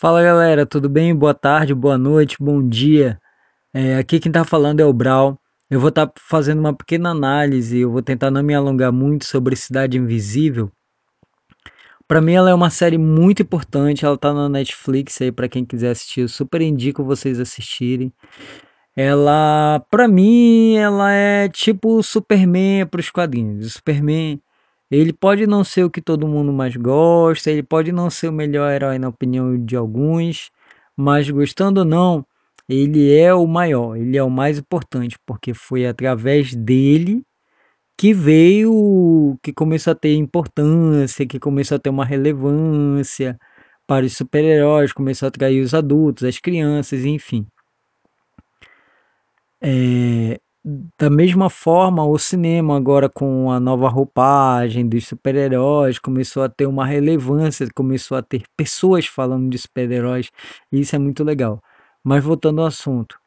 Fala galera, tudo bem? Boa tarde, boa noite, bom dia. É, aqui quem tá falando é o Brau. Eu vou estar fazendo uma pequena análise, eu vou tentar não me alongar muito sobre Cidade Invisível. Para mim ela é uma série muito importante, ela tá na Netflix aí para quem quiser assistir, eu super indico vocês assistirem. Ela, para mim, ela é tipo Superman para os quadrinhos. O Superman ele pode não ser o que todo mundo mais gosta, ele pode não ser o melhor herói na opinião de alguns, mas gostando ou não, ele é o maior, ele é o mais importante, porque foi através dele que veio, que começou a ter importância, que começou a ter uma relevância para os super-heróis, começou a atrair os adultos, as crianças, enfim. É, da mesma forma, o cinema agora com a nova roupagem dos super-heróis começou a ter uma relevância, começou a ter pessoas falando de super-heróis, e isso é muito legal. Mas voltando ao assunto,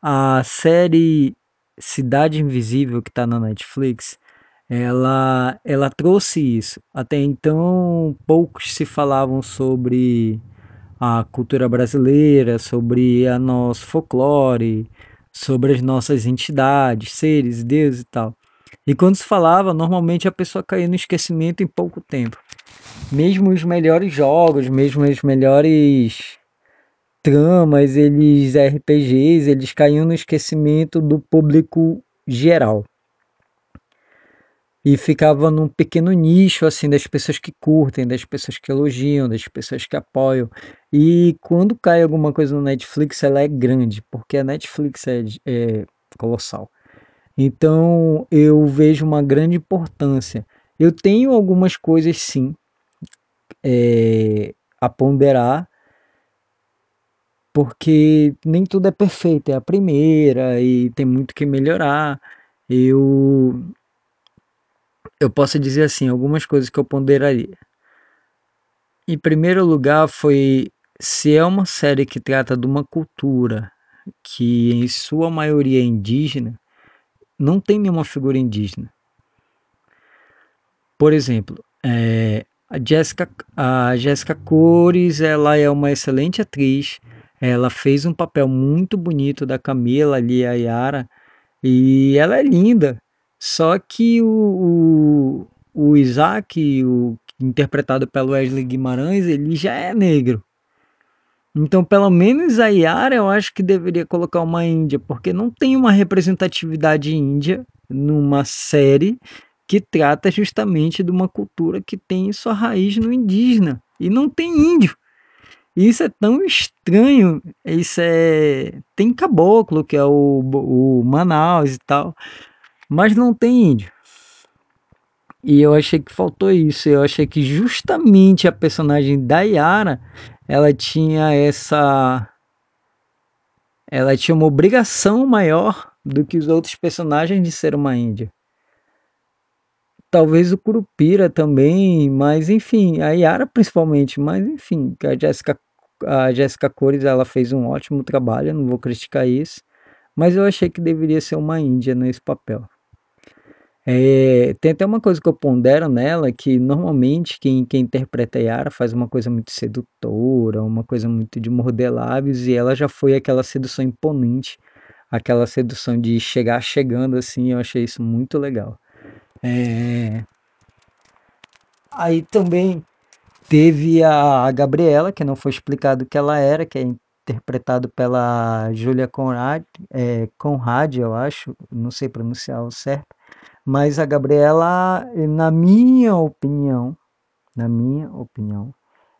a série Cidade Invisível que está na Netflix, ela, ela trouxe isso. Até então, poucos se falavam sobre a cultura brasileira, sobre a nosso folclore, sobre as nossas entidades, seres, deuses e tal. E quando se falava, normalmente a pessoa caía no esquecimento em pouco tempo. Mesmo os melhores jogos, mesmo as melhores tramas, eles RPGs, eles caíam no esquecimento do público geral e ficava num pequeno nicho assim das pessoas que curtem, das pessoas que elogiam, das pessoas que apoiam. E quando cai alguma coisa no Netflix, ela é grande, porque a Netflix é, é colossal. Então eu vejo uma grande importância. Eu tenho algumas coisas sim é, a ponderar, porque nem tudo é perfeito, é a primeira e tem muito que melhorar. Eu eu posso dizer assim, algumas coisas que eu ponderaria. Em primeiro lugar, foi se é uma série que trata de uma cultura que em sua maioria é indígena, não tem nenhuma figura indígena. Por exemplo, é, a Jessica, a Jessica Cores, ela é uma excelente atriz. Ela fez um papel muito bonito da Camila ali, a Yara, e ela é linda. Só que o, o, o Isaac, o, interpretado pelo Wesley Guimarães, ele já é negro. Então, pelo menos a Yara, eu acho que deveria colocar uma índia, porque não tem uma representatividade índia numa série que trata justamente de uma cultura que tem sua raiz no indígena e não tem índio. Isso é tão estranho. Isso é. Tem caboclo, que é o, o Manaus e tal mas não tem índio. E eu achei que faltou isso. Eu achei que justamente a personagem da Yara, ela tinha essa ela tinha uma obrigação maior do que os outros personagens de ser uma índia. Talvez o Curupira também, mas enfim, a Yara principalmente, mas enfim, a Jéssica a Jéssica Cores ela fez um ótimo trabalho, não vou criticar isso, mas eu achei que deveria ser uma índia nesse papel. É, tem até uma coisa que eu pondero nela, que normalmente quem, quem interpreta Yara faz uma coisa muito sedutora, uma coisa muito de morder lábios, e ela já foi aquela sedução imponente, aquela sedução de chegar chegando assim, eu achei isso muito legal. É... Aí também teve a, a Gabriela, que não foi explicado o que ela era, que é interpretado pela Julia Conrad, é, Conrad, eu acho, não sei pronunciar o certo mas a Gabriela, na minha opinião, na minha opinião,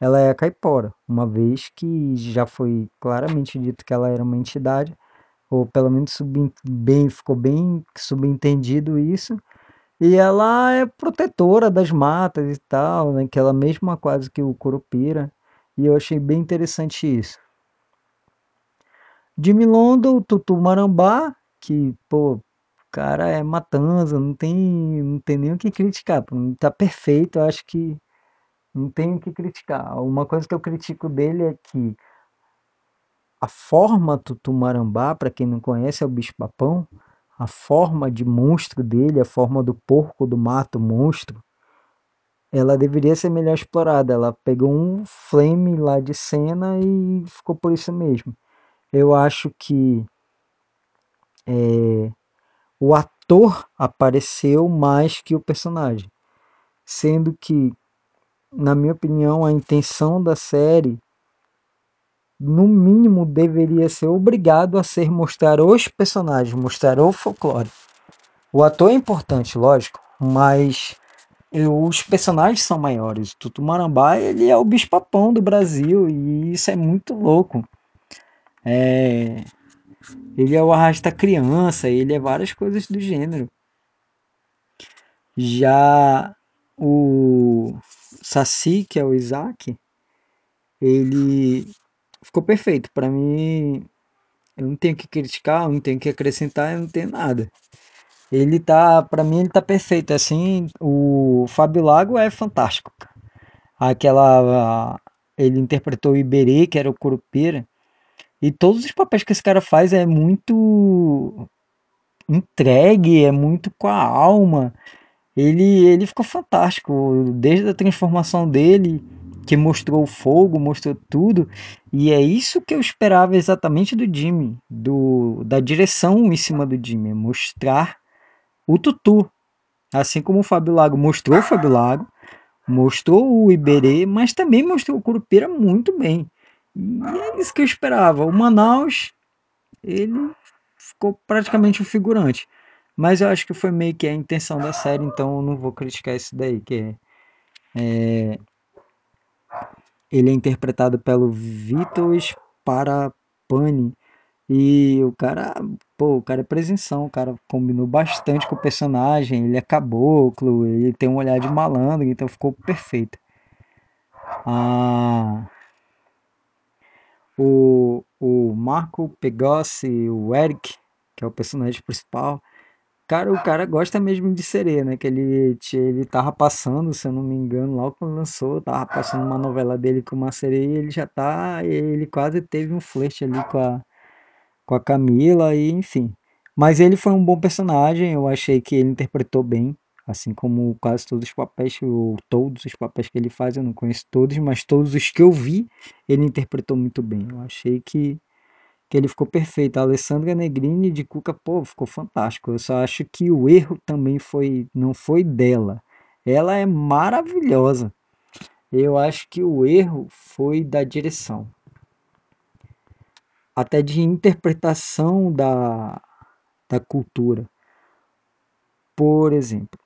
ela é a caipora, uma vez que já foi claramente dito que ela era uma entidade, ou pelo menos sub, bem, ficou bem subentendido isso, e ela é protetora das matas e tal, né, que ela mesma quase que o Curupira, e eu achei bem interessante isso. De Milondo, o Tutu Marambá, que, pô, cara é matanza, não tem, não tem nem o que criticar. Tá perfeito, eu acho que não tem o que criticar. Uma coisa que eu critico dele é que a forma do Tumarambá, para quem não conhece, é o bicho-papão. A forma de monstro dele, a forma do porco do mato monstro, ela deveria ser melhor explorada. Ela pegou um flame lá de cena e ficou por isso mesmo. Eu acho que é, o ator apareceu mais que o personagem, sendo que, na minha opinião, a intenção da série, no mínimo, deveria ser obrigado a ser mostrar os personagens, mostrar o folclore. O ator é importante, lógico, mas os personagens são maiores. O Tutumarambá, ele é o bicho-papão do Brasil e isso é muito louco. É... Ele é o arrasta criança, ele é várias coisas do gênero. Já o Saci, que é o Isaac, ele ficou perfeito. Para mim, eu não tenho que criticar, eu não tenho que acrescentar, eu não tenho nada. Ele tá, para mim, ele tá perfeito. Assim, o Fábio Lago é fantástico. Aquela. Ele interpretou o Iberê, que era o Curupira. E todos os papéis que esse cara faz é muito entregue, é muito com a alma. Ele, ele ficou fantástico, desde a transformação dele, que mostrou o fogo, mostrou tudo. E é isso que eu esperava exatamente do Jimmy, do, da direção em cima do Jimmy, mostrar o Tutu. Assim como o Fábio Lago mostrou o Fábio Lago, mostrou o Iberê, mas também mostrou o Curupira muito bem. E é isso que eu esperava. O Manaus, ele ficou praticamente um figurante. Mas eu acho que foi meio que a intenção da série, então eu não vou criticar isso daí, que é, é ele é interpretado pelo Vitor Sparapani e o cara, pô, o cara é presenção, o cara combinou bastante com o personagem, ele é caboclo, ele tem um olhar de malandro, então ficou perfeito. Ah, o, o Marco Pegossi, o Eric, que é o personagem principal, cara, o cara gosta mesmo de sereia, né? Que ele, ele tava passando, se eu não me engano, logo quando lançou, tava passando uma novela dele com uma sereia, ele já tá, ele quase teve um flerte ali com a, com a Camila e enfim. Mas ele foi um bom personagem, eu achei que ele interpretou bem, assim como quase todos os papéis, ou todos os papéis que ele faz, eu não conheço todos, mas todos os que eu vi, ele interpretou muito bem. Eu achei que, que ele ficou perfeito. A Alessandra Negrini de Cuca, pô, ficou fantástico. Eu só acho que o erro também foi, não foi dela. Ela é maravilhosa. Eu acho que o erro foi da direção até de interpretação da, da cultura. Por exemplo,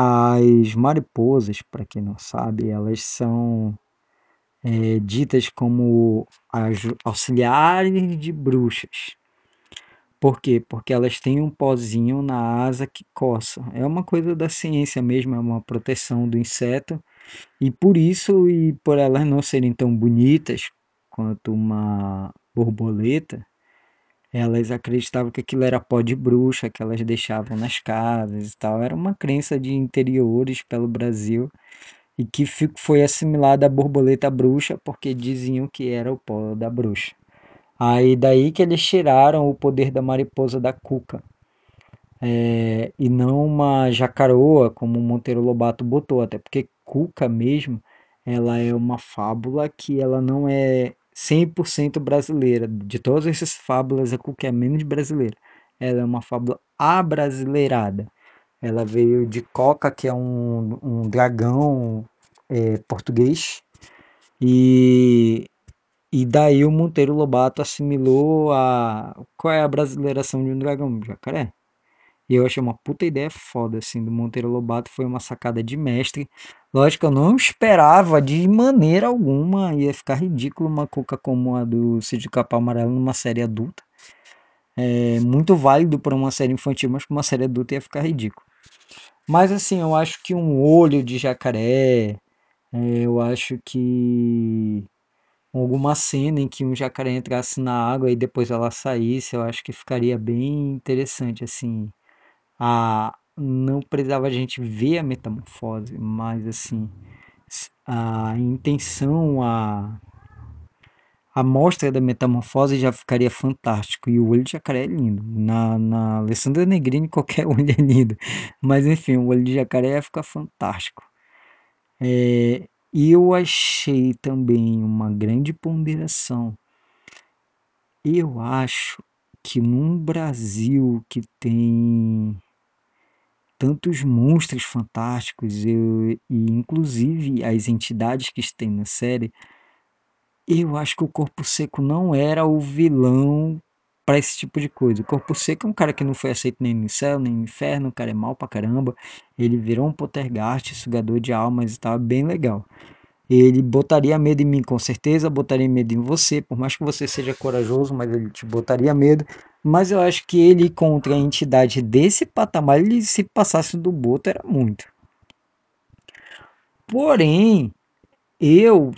as mariposas, para quem não sabe, elas são é, ditas como auxiliares de bruxas. Por quê? Porque elas têm um pozinho na asa que coça. É uma coisa da ciência mesmo, é uma proteção do inseto. E por isso, e por elas não serem tão bonitas quanto uma borboleta, elas acreditavam que aquilo era pó de bruxa que elas deixavam nas casas e tal. Era uma crença de interiores pelo Brasil e que foi assimilada à borboleta bruxa porque diziam que era o pó da bruxa. Aí daí que eles tiraram o poder da mariposa da cuca. É, e não uma jacaroa como Monteiro Lobato botou, até porque cuca mesmo, ela é uma fábula que ela não é 100% brasileira. De todas essas fábulas, a Cuca é menos brasileira. Ela é uma fábula abrasileirada. Ela veio de Coca, que é um, um dragão é, português. E, e daí o Monteiro Lobato assimilou a. Qual é a brasileiração de um dragão? Jacaré. E eu achei uma puta ideia foda, assim, do Monteiro Lobato. Foi uma sacada de mestre. Lógico, eu não esperava de maneira alguma. Ia ficar ridículo uma cuca como a do Cid Capão Amarelo numa série adulta. É muito válido para uma série infantil, mas para uma série adulta ia ficar ridículo. Mas assim, eu acho que um olho de jacaré. É, eu acho que alguma cena em que um jacaré entrasse na água e depois ela saísse, eu acho que ficaria bem interessante, assim a não precisava a gente ver a metamorfose, mas assim a intenção, a a mostra da metamorfose já ficaria fantástico e o olho de jacaré é lindo. Na, na Alessandra Negrini qualquer olho é lindo, mas enfim, o olho de jacaré ia ficar fantástico. É, e eu achei também uma grande ponderação. Eu acho que num Brasil que tem tantos monstros fantásticos eu, e inclusive as entidades que tem na série, eu acho que o Corpo Seco não era o vilão para esse tipo de coisa. O Corpo Seco é um cara que não foi aceito nem no céu, nem no inferno, o cara é mal pra caramba. Ele virou um poltergeist, sugador de almas e tal, bem legal. Ele botaria medo em mim, com certeza, botaria medo em você, por mais que você seja corajoso, mas ele te botaria medo. Mas eu acho que ele contra a entidade desse patamar, ele se passasse do boto era muito. Porém, eu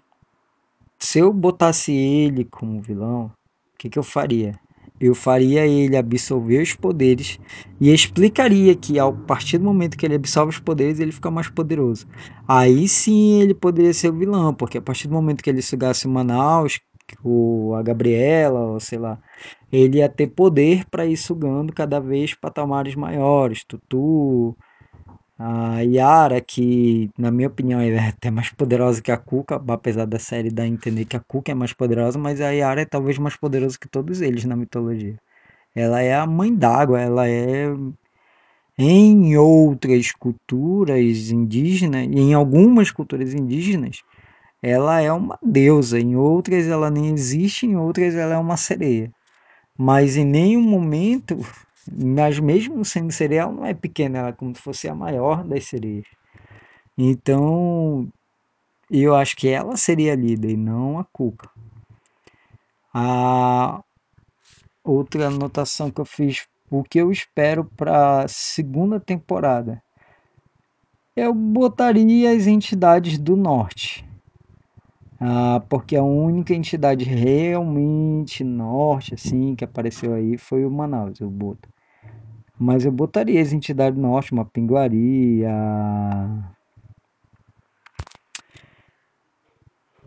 se eu botasse ele como vilão, o que, que eu faria? Eu faria ele absorver os poderes e explicaria que a partir do momento que ele absorve os poderes, ele fica mais poderoso. Aí sim ele poderia ser o vilão, porque a partir do momento que ele sugasse Manaus, ou a Gabriela, ou sei lá, ele ia ter poder para ir sugando cada vez patamares maiores. Tutu, a Yara, que na minha opinião é até mais poderosa que a Kuka, apesar da série dar a entender que a Kuka é mais poderosa, mas a Yara é talvez mais poderosa que todos eles na mitologia. Ela é a mãe d'água, ela é em outras culturas indígenas, em algumas culturas indígenas, ela é uma deusa, em outras ela nem existe, em outras ela é uma sereia. Mas em nenhum momento, mas mesmo sendo sereia, ela não é pequena, ela é como se fosse a maior das sereias. Então, eu acho que ela seria a líder e não a Cuca. A outra anotação que eu fiz, o que eu espero para a segunda temporada, eu botaria as entidades do norte. Ah, porque a única entidade realmente norte, assim, que apareceu aí foi o Manaus, eu boto. Mas eu botaria as entidades norte, uma pinguaria,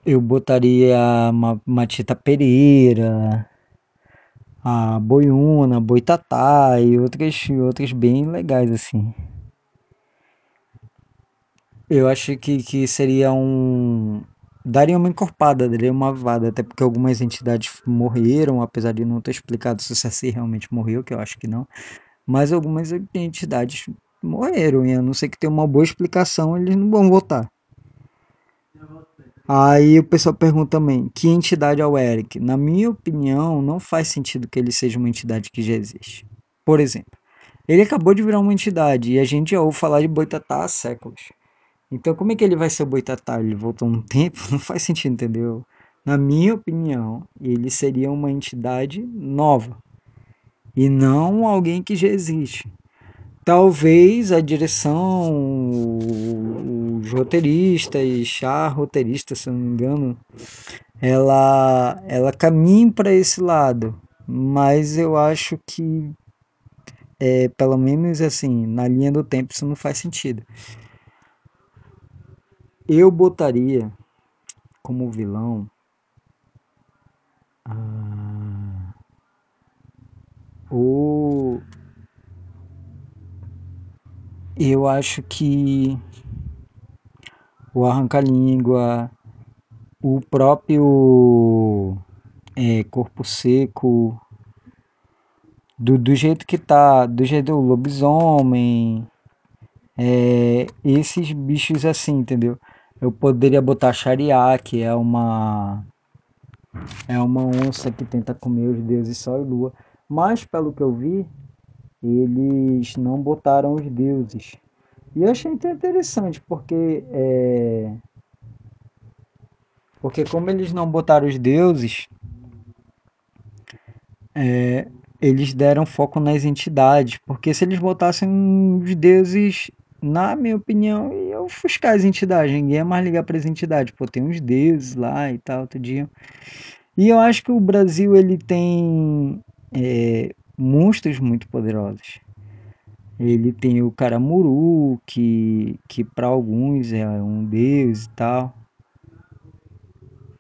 eu botaria uma Matita Pereira, a Boiuna, Boitatá e outras, outras bem legais assim. Eu acho que, que seria um. Daria uma encorpada, daria uma vada, até porque algumas entidades morreram, apesar de não ter explicado se o Saci realmente morreu, que eu acho que não. Mas algumas entidades morreram, e a não ser que tenha uma boa explicação, eles não vão votar. Aí o pessoal pergunta também, que entidade é o Eric? Na minha opinião, não faz sentido que ele seja uma entidade que já existe. Por exemplo, ele acabou de virar uma entidade e a gente já ouve falar de Boitatá há séculos. Então, como é que ele vai ser o Boitatá? Ele voltou um tempo? Não faz sentido, entendeu? Na minha opinião, ele seria uma entidade nova e não alguém que já existe. Talvez a direção, os roteiristas, a roteirista, se eu não me engano, ela, ela caminha para esse lado, mas eu acho que, é, pelo menos assim, na linha do tempo, isso não faz sentido. Eu botaria como vilão ah, o. Eu acho que o arranca-língua, o próprio é, corpo seco, do, do jeito que tá, do jeito do lobisomem, é, esses bichos assim, entendeu? Eu poderia botar Shariá, que é uma é uma onça que tenta comer os deuses Sol e Lua, mas pelo que eu vi, eles não botaram os deuses. E eu achei interessante, porque é, porque como eles não botaram os deuses, é, eles deram foco nas entidades, porque se eles botassem os deuses, na minha opinião, ia ofuscar as entidades, ninguém ia mais ligar para as entidades, pô, tem uns deuses lá e tal, tudinho. E eu acho que o Brasil, ele tem é, monstros muito poderosos. Ele tem o Caramuru, que, que para alguns é um deus e tal.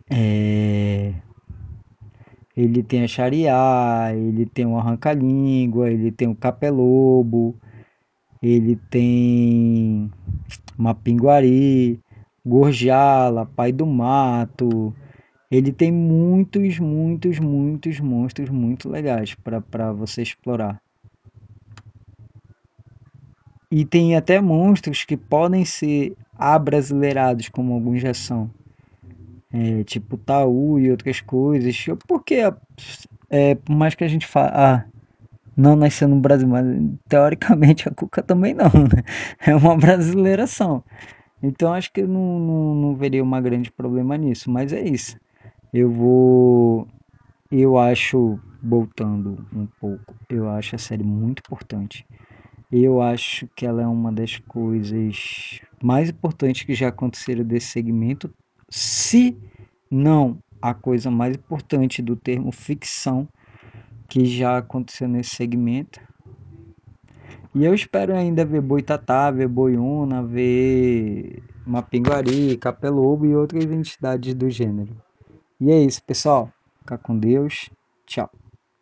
É, ele tem a Xariá, ele tem o Arranca-Língua, ele tem o Capelobo, ele tem uma Pinguari. Gorjala, Pai do Mato. Ele tem muitos, muitos, muitos monstros muito legais para você explorar. E tem até monstros que podem ser abrasileirados, como alguns já são. É, tipo Taú e outras coisas. Porque, é, por mais que a gente fale, ah, não nasceu no Brasil, mas teoricamente a Cuca também não, né? É uma brasileiração. Então acho que não, não, não veria uma grande problema nisso, mas é isso. Eu vou. Eu acho, voltando um pouco, eu acho a série muito importante. Eu acho que ela é uma das coisas mais importantes que já aconteceram desse segmento, se não a coisa mais importante do termo ficção que já aconteceu nesse segmento. E eu espero ainda ver Boitatá, ver Boiuna, ver Mapinguari, Capelobo e outras entidades do gênero. E é isso, pessoal. Fica com Deus. Tchau.